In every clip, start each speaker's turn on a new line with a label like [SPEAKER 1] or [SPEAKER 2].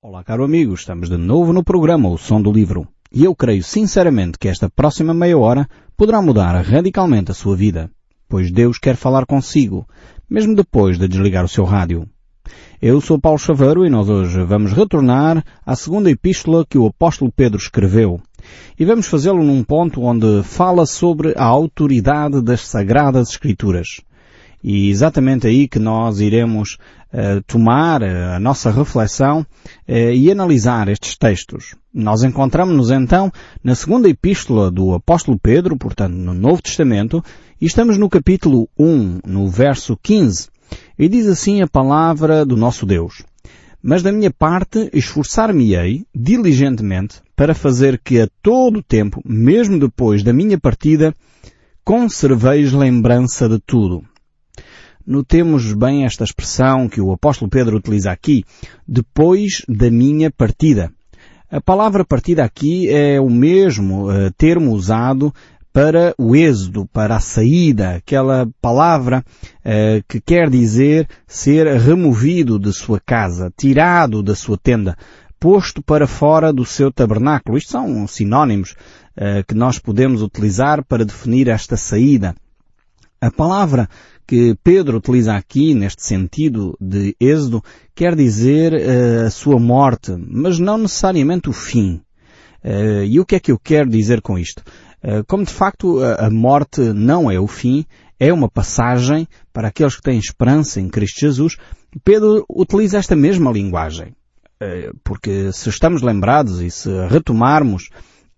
[SPEAKER 1] Olá, caro amigo, estamos de novo no programa O Som do Livro. E eu creio sinceramente que esta próxima meia hora poderá mudar radicalmente a sua vida, pois Deus quer falar consigo, mesmo depois de desligar o seu rádio. Eu sou Paulo Chaveiro e nós hoje vamos retornar à segunda epístola que o apóstolo Pedro escreveu. E vamos fazê-lo num ponto onde fala sobre a autoridade das Sagradas Escrituras. E exatamente aí que nós iremos tomar a nossa reflexão uh, e analisar estes textos. Nós encontramos-nos então na segunda epístola do apóstolo Pedro, portanto no Novo Testamento, e estamos no capítulo 1, no verso 15. E diz assim a palavra do nosso Deus. Mas da minha parte esforçar-me-ei diligentemente para fazer que a todo tempo, mesmo depois da minha partida, conserveis lembrança de tudo notemos bem esta expressão que o apóstolo Pedro utiliza aqui, depois da minha partida. A palavra partida aqui é o mesmo uh, termo usado para o êxodo, para a saída, aquela palavra uh, que quer dizer ser removido de sua casa, tirado da sua tenda, posto para fora do seu tabernáculo. Isto são sinónimos uh, que nós podemos utilizar para definir esta saída. A palavra que Pedro utiliza aqui, neste sentido de êxodo, quer dizer uh, a sua morte, mas não necessariamente o fim. Uh, e o que é que eu quero dizer com isto? Uh, como de facto a, morte não é o fim, é uma passagem para aqueles que têm esperança em Cristo Jesus, Pedro utiliza esta mesma linguagem. Porque se estamos lembrados e se retomarmos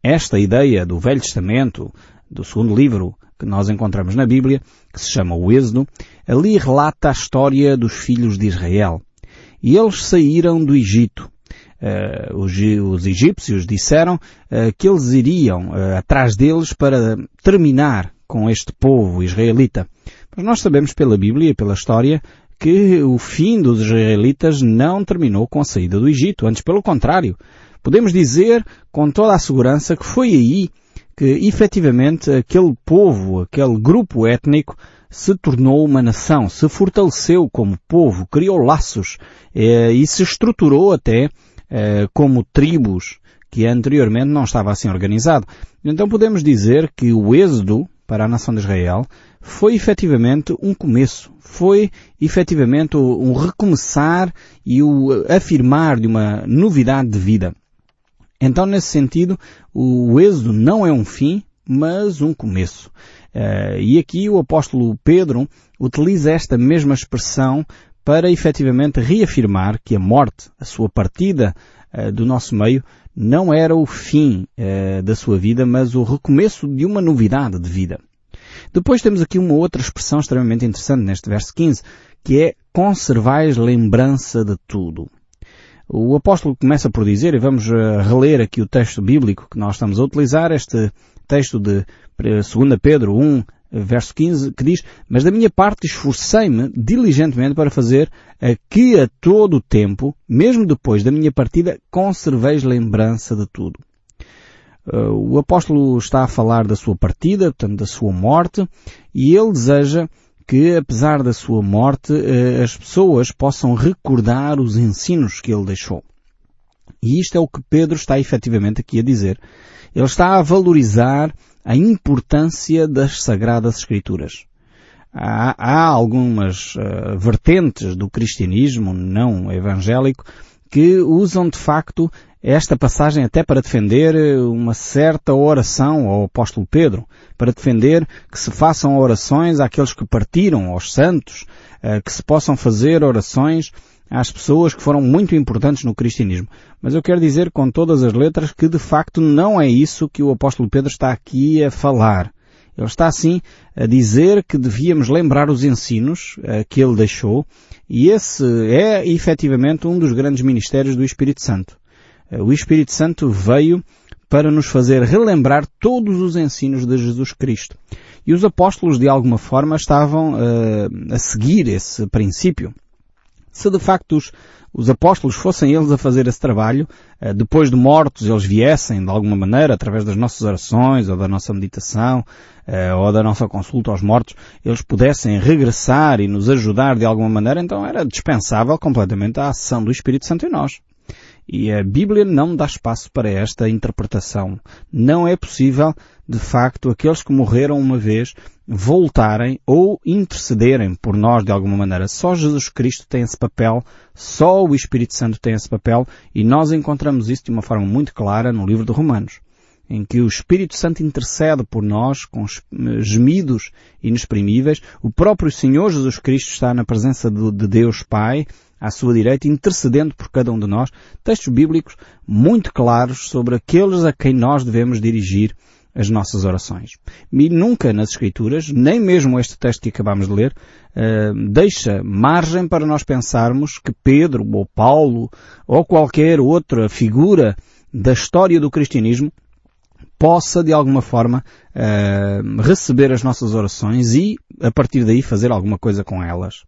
[SPEAKER 1] esta ideia do Velho Testamento, do segundo livro que nós encontramos na Bíblia, que se chama o Êxodo, ali relata a história dos filhos de Israel. E eles saíram do Egito. Uh, os, os, egípcios disseram uh, que eles iriam uh, atrás deles para terminar com este povo israelita. Mas nós sabemos pela Bíblia e pela história que o fim dos israelitas não terminou com a saída do Egito, antes pelo contrário. Podemos dizer com toda a segurança que foi aí que efetivamente aquele povo, aquele grupo étnico se tornou uma nação, se fortaleceu como povo, criou laços eh, e se estruturou até eh, como tribos que anteriormente não estava assim organizado. Então podemos dizer que o êxodo para a nação de Israel foi efetivamente um começo, foi efetivamente um recomeçar e o afirmar de uma novidade de vida. Então, nesse sentido, o êxodo não é um fim, mas um começo. Uh, e aqui o apóstolo Pedro utiliza esta mesma expressão para efetivamente reafirmar que a morte, a sua partida uh, do nosso meio, não era o fim uh, da sua vida, mas o recomeço de uma novidade de vida. Depois temos aqui uma outra expressão extremamente interessante neste verso 15, que é conservais lembrança de tudo. O apóstolo começa por dizer, e vamos eh, reler aqui o texto bíblico que nós estamos a utilizar, este texto de 2 Pedro 1, verso 15, que diz, Mas da minha parte esforcei-me diligentemente para fazer a que a todo o tempo, mesmo depois da minha partida, conserveis lembrança de tudo. Eh, o apóstolo está a falar da sua partida, portanto da sua morte, e ele deseja que, apesar da sua morte, eh, as pessoas possam recordar os ensinos que ele deixou. E isto é o que Pedro está efetivamente aqui a dizer. Ele está a valorizar a importância das Sagradas Escrituras. Há, há algumas uh, vertentes do cristianismo não evangélico que usam de facto esta passagem até para defender eh, uma certa oração ao apóstolo Pedro, para defender que se façam orações àqueles que partiram, aos santos, eh, que se possam fazer orações às pessoas que foram muito importantes no cristianismo. Mas eu quero dizer com todas as letras que de facto não é isso que o apóstolo Pedro está aqui a falar. Ele está assim a dizer que devíamos lembrar os ensinos uh, que ele deixou e esse é efetivamente um dos grandes ministérios do Espírito Santo. O Espírito Santo veio para nos fazer relembrar todos os ensinos de Jesus Cristo. E os apóstolos, de alguma forma, estavam uh, a seguir esse princípio. Se de facto os, os apóstolos fossem eles a fazer esse trabalho, uh, depois de mortos eles viessem de alguma maneira, através das nossas orações, ou da nossa meditação, uh, ou da nossa consulta aos mortos, eles pudessem regressar e nos ajudar de alguma maneira, então era dispensável completamente a ação do Espírito Santo em nós. E a Bíblia não dá espaço para esta interpretação. Não é possível, de facto, aqueles que morreram uma vez voltarem ou intercederem por nós de alguma maneira. Só Jesus Cristo tem esse papel, só o Espírito Santo tem esse papel e nós encontramos isso de uma forma muito clara no livro de Romanos em que o Espírito Santo intercede por nós com gemidos inexprimíveis. O próprio Senhor Jesus Cristo está na presença de Deus Pai, à sua direita, intercedendo por cada um de nós. Textos bíblicos muito claros sobre aqueles a quem nós devemos dirigir as nossas orações. E nunca nas Escrituras, nem mesmo este texto que acabamos de ler, uh, deixa margem para nós pensarmos que Pedro ou Paulo ou qualquer outra figura da história do cristianismo possa de alguma forma uh, receber as nossas orações e a partir daí fazer alguma coisa com elas.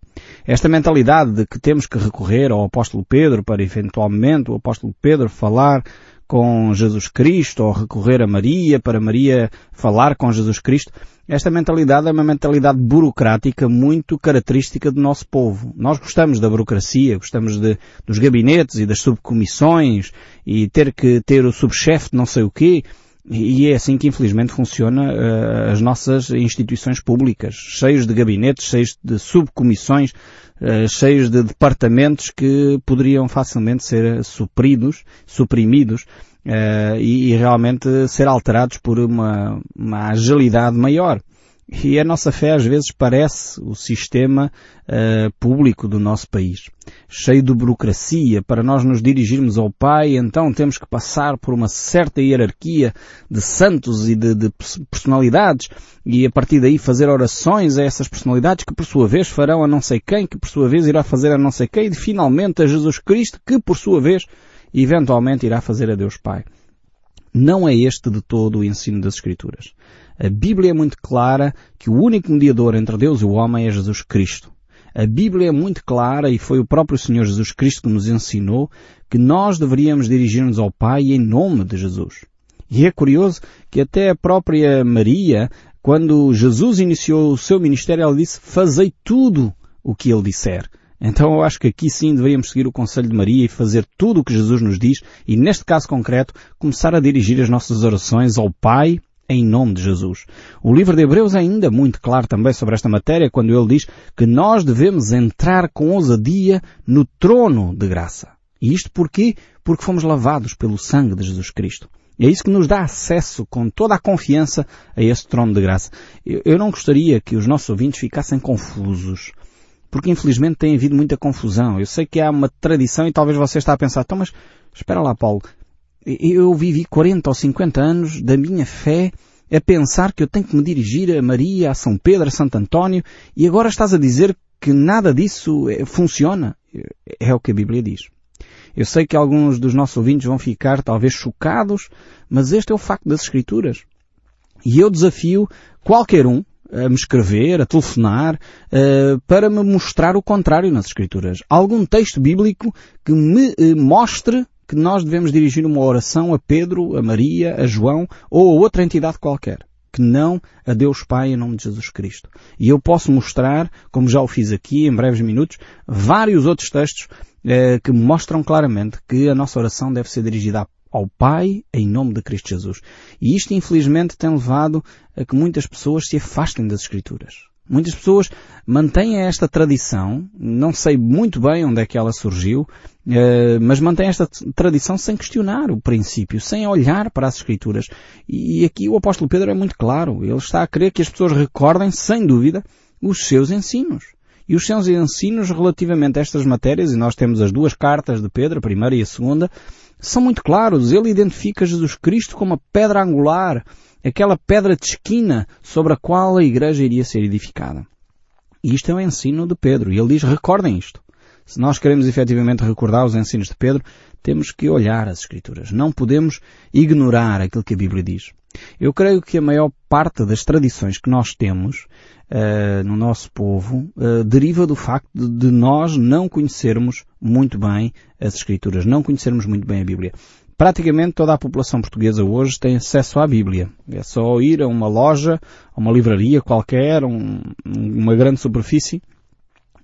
[SPEAKER 1] Esta mentalidade de que temos que recorrer ao apóstolo Pedro para eventualmente o apóstolo Pedro falar com Jesus Cristo ou recorrer a Maria para Maria falar com Jesus Cristo, esta mentalidade é uma mentalidade burocrática muito característica do nosso povo. Nós gostamos da burocracia, gostamos de, dos gabinetes e das subcomissões e ter que ter o subchefe de não sei o quê. E é assim que infelizmente funciona uh, as nossas instituições públicas, cheios de gabinetes, cheios de subcomissões, uh, cheios de departamentos que poderiam facilmente ser supridos, suprimidos uh, e, e, realmente ser alterados por uma, uma agilidade maior. E a nossa fé às vezes parece o sistema uh, público do nosso país, cheio de burocracia. Para nós nos dirigirmos ao Pai, então temos que passar por uma certa hierarquia de santos e de, de personalidades e a partir daí fazer orações a essas personalidades que por sua vez farão a não sei quem, que por sua vez irá fazer a não sei quem e finalmente a Jesus Cristo que por sua vez eventualmente irá fazer a Deus Pai. Não é este de todo o ensino das Escrituras. A Bíblia é muito clara que o único mediador entre Deus e o homem é Jesus Cristo. A Bíblia é muito clara e foi o próprio Senhor Jesus Cristo que nos ensinou que nós deveríamos dirigir-nos ao Pai em nome de Jesus. E é curioso que até a própria Maria, quando Jesus iniciou o seu ministério, ela disse, fazei tudo o que ele disser. Então eu acho que aqui sim deveríamos seguir o conselho de Maria e fazer tudo o que Jesus nos diz e neste caso concreto começar a dirigir as nossas orações ao Pai em nome de Jesus. O livro de Hebreus é ainda muito claro também sobre esta matéria quando ele diz que nós devemos entrar com ousadia no trono de graça. E isto porquê? Porque fomos lavados pelo sangue de Jesus Cristo. É isso que nos dá acesso com toda a confiança a esse trono de graça. Eu não gostaria que os nossos ouvintes ficassem confusos. Porque infelizmente tem havido muita confusão. Eu sei que há uma tradição e talvez você está a pensar, então mas espera lá Paulo, eu vivi 40 ou 50 anos da minha fé a pensar que eu tenho que me dirigir a Maria, a São Pedro, a Santo António, e agora estás a dizer que nada disso eh, funciona. É o que a Bíblia diz. Eu sei que alguns dos nossos ouvintes vão ficar talvez chocados, mas este é o facto das Escrituras. E eu desafio qualquer um a me escrever, a telefonar, uh, para me mostrar o contrário nas Escrituras. Algum texto bíblico que me uh, mostre que nós devemos dirigir uma oração a Pedro, a Maria, a João ou a outra entidade qualquer. Que não a Deus Pai em nome de Jesus Cristo. E eu posso mostrar, como já o fiz aqui em breves minutos, vários outros textos eh, que mostram claramente que a nossa oração deve ser dirigida ao Pai em nome de Cristo Jesus. E isto infelizmente tem levado a que muitas pessoas se afastem das Escrituras. Muitas pessoas mantêm esta tradição, não sei muito bem onde é que ela surgiu, eh, mas mantêm esta tradição sem questionar o princípio, sem olhar para as Escrituras. E aqui o apóstolo Pedro é muito claro. Ele está a querer que as pessoas recordem, sem dúvida, os seus ensinos. E os seus ensinos relativamente a estas matérias, e nós temos as duas cartas de Pedro, a primeira e a segunda, são muito claros. Ele identifica Jesus Cristo como a pedra angular, aquela pedra de esquina sobre a qual a igreja iria ser edificada. E isto é o ensino de Pedro. E ele diz, recordem isto. Se nós queremos efetivamente recordar os ensinos de Pedro, temos que olhar as Escrituras. Não podemos ignorar aquilo que a Bíblia diz. Eu creio que a maior parte das tradições que nós temos uh, no nosso povo uh, deriva do facto de, nós não conhecermos muito bem as Escrituras, não conhecermos muito bem a Bíblia. Praticamente toda a população portuguesa hoje tem acesso à Bíblia. É só ir a uma loja, a uma livraria qualquer, um, uma grande superfície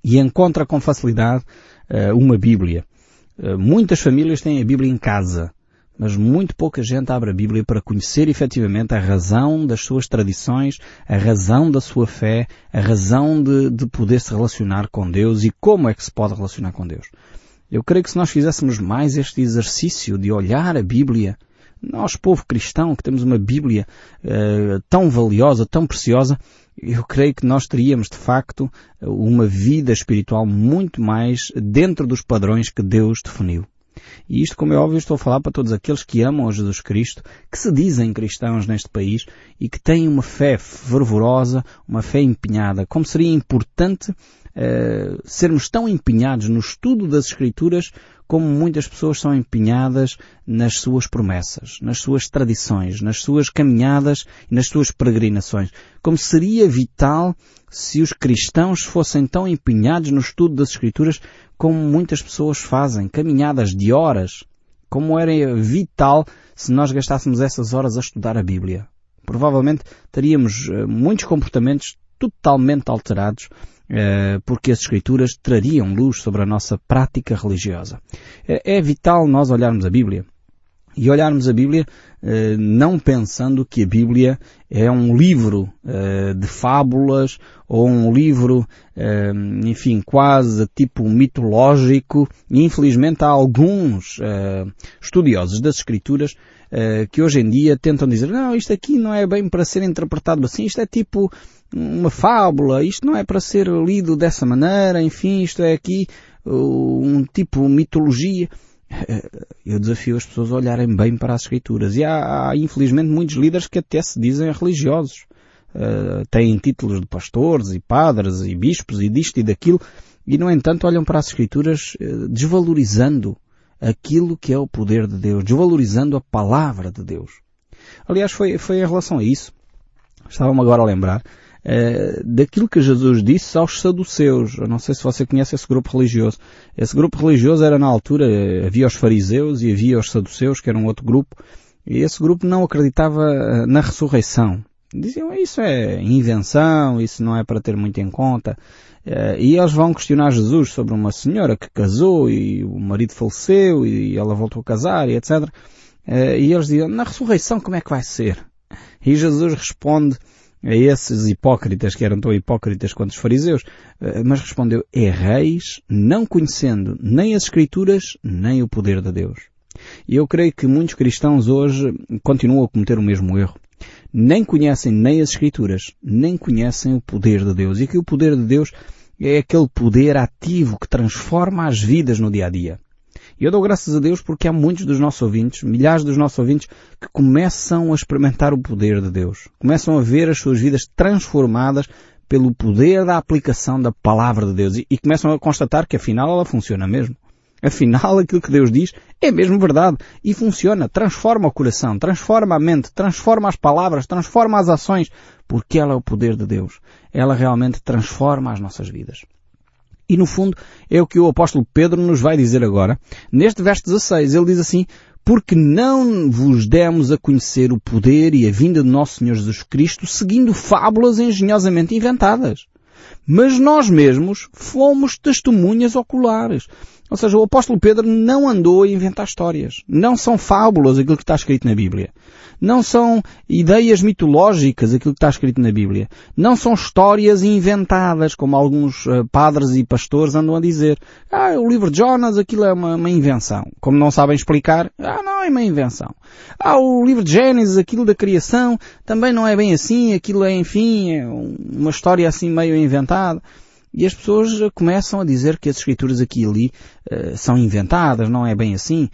[SPEAKER 1] e encontra com facilidade uh, uma Bíblia. muitas famílias têm a Bíblia em casa, mas muito pouca gente abre a Bíblia para conhecer efetivamente a razão das suas tradições, a razão da sua fé, a razão de, de poder se relacionar com Deus e como é que se pode relacionar com Deus. Eu creio que se nós fizéssemos mais este exercício de olhar a Bíblia, nós, povo cristão, que temos uma Bíblia uh, tão valiosa, tão preciosa, eu creio que nós teríamos de facto uma vida espiritual muito mais dentro dos padrões que Deus definiu. E isto, como é óbvio, estou a falar para todos aqueles que amam a Jesus Cristo, que se dizem cristãos neste país e que têm uma fé fervorosa, uma fé empenhada. Como seria importante uh, sermos tão empenhados no estudo das Escrituras como muitas pessoas são empenhadas nas suas promessas, nas suas tradições, nas suas caminhadas e nas suas peregrinações. Como seria vital se os cristãos fossem tão empenhados no estudo das Escrituras como muitas pessoas fazem, caminhadas de horas. Como era vital se nós gastássemos essas horas a estudar a Bíblia. Provavelmente teríamos eh, muitos comportamentos totalmente alterados eh, porque as Escrituras trariam luz sobre a nossa prática religiosa. É, é vital nós olharmos a Bíblia e olharmos a Bíblia eh, não pensando que a Bíblia é um livro eh, de fábulas ou um livro, enfim, quase tipo mitológico. Infelizmente há alguns estudiosos das Escrituras que hoje em dia tentam dizer não, isto aqui não é bem para ser interpretado assim, isto é tipo uma fábula, isto não é para ser lido dessa maneira, enfim, isto é aqui um tipo mitologia. Eu desafio as pessoas a olharem bem para as escrituras. E há, há infelizmente muitos líderes que até se dizem religiosos. Uh, têm títulos de pastores e padres e bispos e disto e daquilo e no entanto olham para as escrituras uh, desvalorizando aquilo que é o poder de Deus, desvalorizando a palavra de Deus. Aliás, foi, foi em relação a isso. Estava-me agora a lembrar uh, daquilo que Jesus disse aos saduceus. Eu não sei se você conhece esse grupo religioso. Esse grupo religioso era na altura, havia os fariseus e havia os saduceus, que era um outro grupo, e esse grupo não acreditava eh, na ressurreição. Diziam, isso é invenção, isso não é para ter muito em conta. E eles vão questionar Jesus sobre uma senhora que casou e o marido faleceu e ela voltou a casar e etc. E eles dizem, na ressurreição como é que vai ser? E Jesus responde a esses hipócritas que eram tão hipócritas quanto os fariseus, eh, mas respondeu, erreis não conhecendo nem as Escrituras, nem o poder de Deus. E eu creio que muitos cristãos hoje continuam a cometer o mesmo erro. Nem conhecem nem as Escrituras, nem conhecem o poder de Deus. E que o poder de Deus é aquele poder ativo que transforma as vidas no dia a dia. E eu dou graças a Deus porque há muitos dos nossos ouvintes, milhares dos nossos ouvintes, que começam a experimentar o poder de Deus. Começam a ver as suas vidas transformadas pelo poder da aplicação da palavra de Deus. E, e começam a constatar que afinal ela funciona mesmo. Afinal, aquilo que Deus diz é mesmo verdade e funciona, transforma o coração, transforma a mente, transforma as palavras, transforma as ações, porque ela é o poder de Deus. Ela realmente transforma as nossas vidas. E no fundo é o que o apóstolo Pedro nos vai dizer agora. Neste verso 16 ele diz assim, porque não vos demos a conhecer o poder e a vinda de nosso Senhor Jesus Cristo seguindo fábulas engenhosamente inventadas. Mas nós mesmos fomos testemunhas oculares. Ou seja, o apóstolo Pedro não andou a inventar histórias. Não são fábulas aquilo que está escrito na Bíblia. Não são ideias mitológicas aquilo que está escrito na Bíblia. Não são histórias inventadas, como alguns uh, padres e pastores andam a dizer. Ah, o livro de Jonas, aquilo é uma, uma, invenção. Como não sabem explicar, ah, não, é uma invenção. Ah, o livro de Gênesis, aquilo da criação, também não é bem assim, aquilo é, enfim, é uma história assim meio inventada. E as pessoas começam a dizer que as escrituras aqui e ali uh, são inventadas, não é bem assim.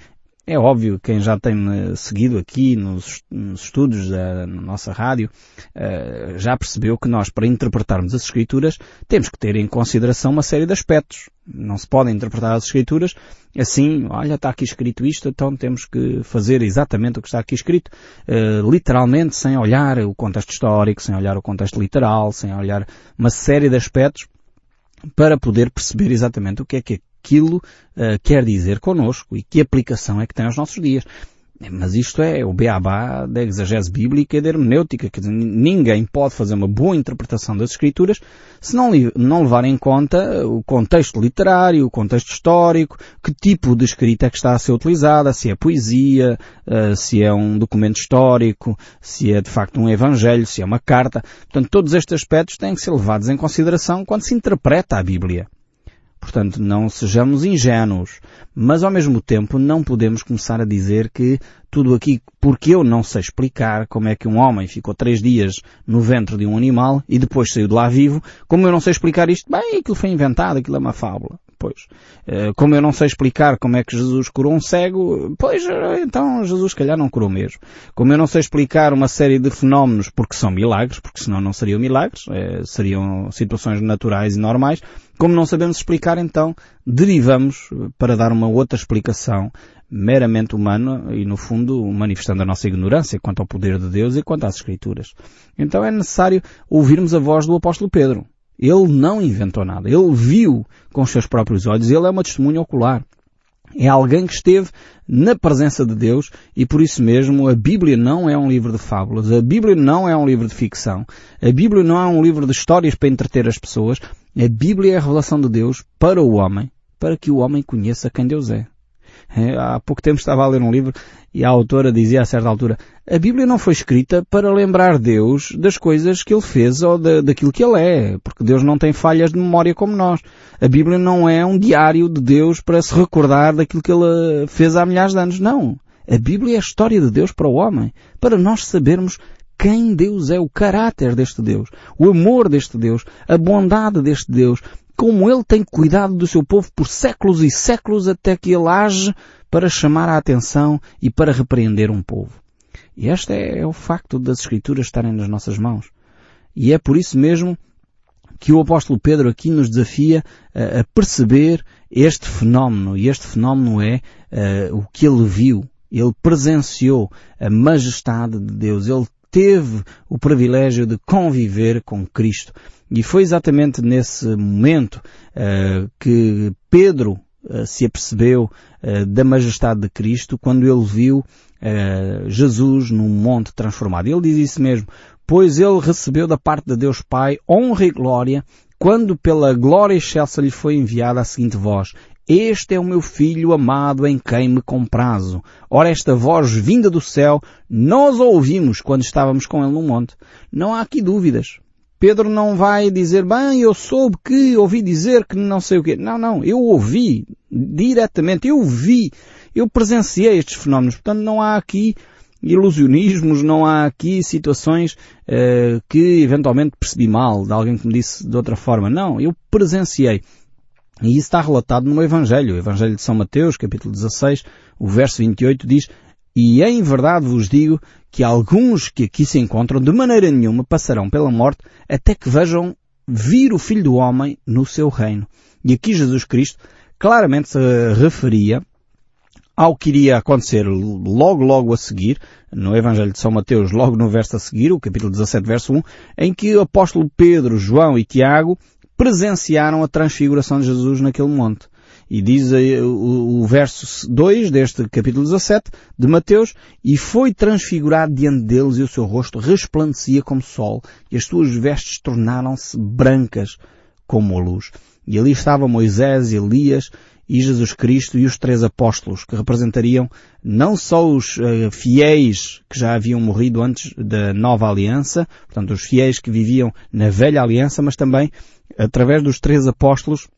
[SPEAKER 1] É óbvio, quem já tem seguido aqui nos, nos estudos da nossa rádio, uh, já percebeu que nós, para interpretarmos as Escrituras, temos que ter em consideração uma série de aspectos. Não se podem interpretar as Escrituras assim, olha, está aqui escrito isto, então temos que fazer exatamente o que está aqui escrito, uh, literalmente, sem olhar o contexto histórico, sem olhar o contexto literal, sem olhar uma série de aspectos, para poder perceber exatamente o que é que aquilo uh, quer dizer connosco e que aplicação é que tem aos nossos dias. Mas isto é o beabá da exegese bíblica e da hermenêutica. Quer dizer, ninguém pode fazer uma boa interpretação das Escrituras se não, não levar em conta o contexto literário, o contexto histórico, que tipo de escrita é que está a ser utilizada, se é poesia, eh, se é um documento histórico, se é de facto um evangelho, se é uma carta. Portanto, todos estes aspectos têm que ser levados em consideração quando se interpreta a Bíblia. Portanto, não sejamos ingênuos, mas ao mesmo tempo não podemos começar a dizer que tudo aqui, porque eu não sei explicar como é que um homem ficou três dias no ventre de um animal e depois saiu de lá vivo, como eu não sei explicar isto, bem, aquilo foi inventado, aquilo é uma fábula. Pois, eh, como eu não sei explicar como é que Jesus curou um cego, pois, eh, então Jesus calhar não curou mesmo. Como eu não sei explicar uma série de fenómenos porque são milagres, porque senão não seriam milagres, eh, seriam situações naturais e normais, como não sabemos explicar, então derivamos para dar uma outra explicação meramente humana e, no fundo, manifestando a nossa ignorância quanto ao poder de Deus e quanto às Escrituras. Então é necessário ouvirmos a voz do apóstolo Pedro. Ele não inventou nada. Ele viu com os seus próprios olhos. Ele é uma testemunha ocular. É alguém que esteve na presença de Deus e por isso mesmo a Bíblia não é um livro de fábulas, a Bíblia não é um livro de ficção, a Bíblia não é um livro de histórias para entreter as pessoas, a Bíblia é a revelação de Deus para o homem, para que o homem conheça quem Deus é. É, há pouco tempo estava a ler um livro e a autora dizia a certa altura, a Bíblia não foi escrita para lembrar Deus das coisas que Ele fez ou da, daquilo que Ele é, porque Deus não tem falhas de memória como nós. A Bíblia não é um diário de Deus para se recordar daquilo que Ele fez há milhares de anos. Não. A Bíblia é a história de Deus para o homem, para nós sabermos quem Deus é, o caráter deste Deus, o amor deste Deus, a bondade deste Deus, como ele tem cuidado do seu povo por séculos e séculos até que ele age para chamar a atenção e para repreender um povo. E este é, é o facto das Escrituras estarem nas nossas mãos. E é por isso mesmo que o apóstolo Pedro aqui nos desafia a, perceber este fenómeno. E este fenómeno é uh, o que ele viu. Ele presenciou a majestade de Deus. Ele teve o privilégio de conviver com Cristo. E foi exatamente nesse momento uh, que Pedro uh, se apercebeu uh, da majestade de Cristo quando ele viu Jesus num monte transformado. Ele diz isso mesmo, pois ele recebeu da parte de Deus Pai honra e glória quando pela glória excelsa lhe foi enviada a seguinte voz, este é o meu filho amado em quem me comprazo. Ora, esta voz vinda do céu, nós a ouvimos quando estávamos com ele no monte. Não há aqui dúvidas. Pedro não vai dizer, bem, eu soube que, ouvi dizer que não sei o quê. Não, não, eu ouvi diretamente, eu vi, eu presenciei estes fenómenos. Portanto, não há aqui ilusionismos, não há aqui situações uh, que eventualmente percebi mal, de alguém que me disse de outra forma. Não, eu presenciei. E isso está relatado no Evangelho. O Evangelho de São Mateus, capítulo 16, o verso 28 diz, E em verdade vos digo que alguns que aqui se encontram de maneira nenhuma passarão pela morte até que vejam vir o Filho do Homem no seu reino. E aqui Jesus Cristo claramente se referia ao que iria acontecer logo logo a seguir, no Evangelho de São Mateus, logo no verso a seguir, o capítulo 17, verso 1, em que o apóstolo Pedro, João e Tiago presenciaram a transfiguração de Jesus naquele monte. E diz o, verso 2 deste capítulo 17 de Mateus, e foi transfigurado diante deles e o seu rosto resplandecia como sol, e as suas vestes tornaram-se brancas como a luz. E ali estavam Moisés, Elias e Jesus Cristo e os três apóstolos, que representariam não só os uh, fiéis que já haviam morrido antes da nova aliança, portanto os fiéis que viviam na velha aliança, mas também, através dos três apóstolos,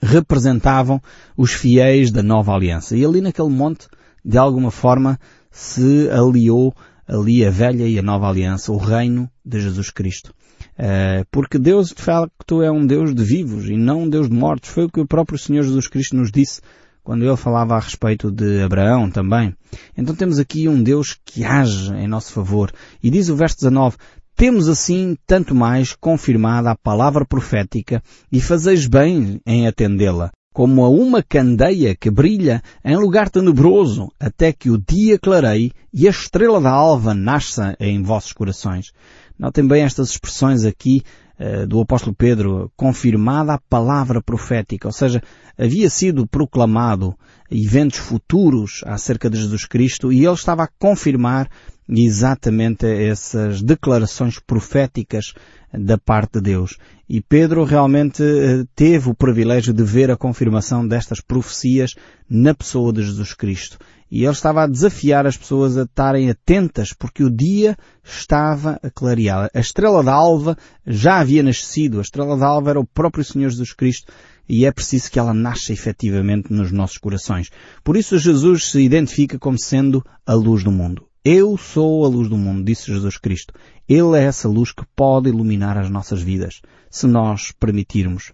[SPEAKER 1] representavam os fiéis da nova aliança. E ali naquele monte, de alguma forma, se aliou ali a velha e a nova aliança, o reino de Jesus Cristo. Uh, porque Deus, de facto, é um Deus de vivos e não um Deus de mortos. Foi o que o próprio Senhor Jesus Cristo nos disse quando ele falava a respeito de Abraão também. Então temos aqui um Deus que age em nosso favor. E diz o verso 19, temos assim tanto mais confirmada a palavra profética e fazeis bem em atendê-la, como a uma candeia que brilha em lugar tenebroso, até que o dia clareie e a estrela da alva nasça em vossos corações. Notem bem estas expressões aqui uh, do apóstolo Pedro, confirmada a palavra profética, ou seja, havia sido proclamado eventos futuros acerca de Jesus Cristo e ele estava a confirmar exatamente essas declarações proféticas da parte de Deus. E Pedro realmente eh, teve o privilégio de ver a confirmação destas profecias na pessoa de Jesus Cristo. E ele estava a desafiar as pessoas a estarem atentas porque o dia estava a clarear. A estrela da alva já havia nascido. A estrela da alva era o próprio Senhor Jesus Cristo e é preciso que ela nasça efetivamente nos nossos corações. Por isso Jesus se identifica como sendo a luz do mundo. Eu sou a luz do mundo, disse Jesus Cristo. Ele é essa luz que pode iluminar as nossas vidas, se nós permitirmos.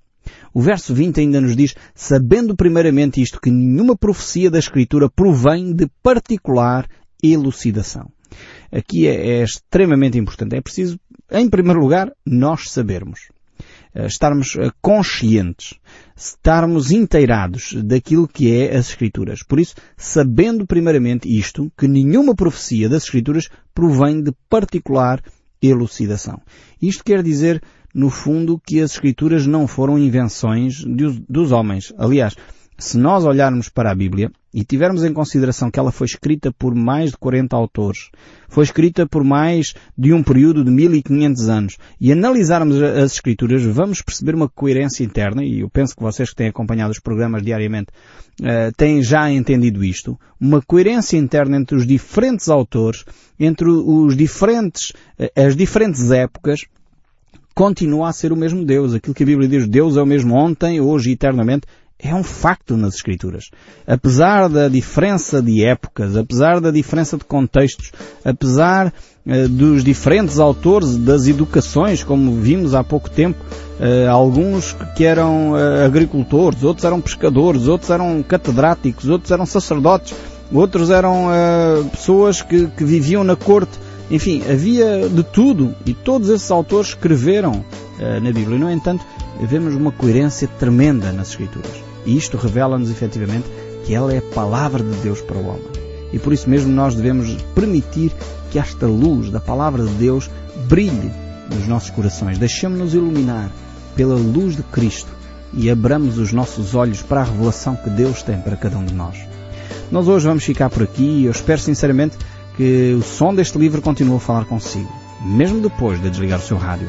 [SPEAKER 1] O verso 20 ainda nos diz, sabendo primeiramente isto, que nenhuma profecia da Escritura provém de particular elucidação. Aqui é, é extremamente importante. É preciso, em primeiro lugar, nós sabermos. Eh, estarmos eh, conscientes, estarmos inteirados daquilo que é as Escrituras. Por isso, sabendo primeiramente isto, que nenhuma profecia das Escrituras provém de particular elucidação. Isto quer dizer, no fundo, que as Escrituras não foram invenções dos homens. Aliás, se nós olharmos para a Bíblia e tivermos em consideração que ela foi escrita por mais de 40 autores, foi escrita por mais de um período de 1500 anos, e analisarmos as escrituras, vamos perceber uma coerência interna, e eu penso que vocês que têm acompanhado os programas diariamente uh, têm já entendido isto, uma coerência interna entre os diferentes autores, entre os diferentes, uh, as diferentes épocas, continua a ser o mesmo Deus. Aquilo que a Bíblia diz, Deus é o mesmo ontem, hoje e eternamente, é um facto nas Escrituras. Apesar da diferença de épocas, apesar da diferença de contextos, apesar uh, dos diferentes autores das educações, como vimos há pouco tempo, uh, alguns que eram uh, agricultores, outros eram pescadores, outros eram catedráticos, outros eram sacerdotes, outros eram pessoas que, que viviam na corte. Enfim, havia de tudo e todos esses autores escreveram na Bíblia. No entanto, vemos uma coerência tremenda nas Escrituras. E isto revela-nos efetivamente que ela é a palavra de Deus para o homem. E por isso mesmo nós devemos permitir que esta luz da palavra de Deus brilhe nos nossos corações. Deixemos-nos iluminar pela luz de Cristo e abramos os nossos olhos para a revelação que Deus tem para cada um de nós. Nós hoje vamos ficar por aqui e eu espero sinceramente que o som deste livro continue a falar consigo, mesmo depois de desligar o seu rádio.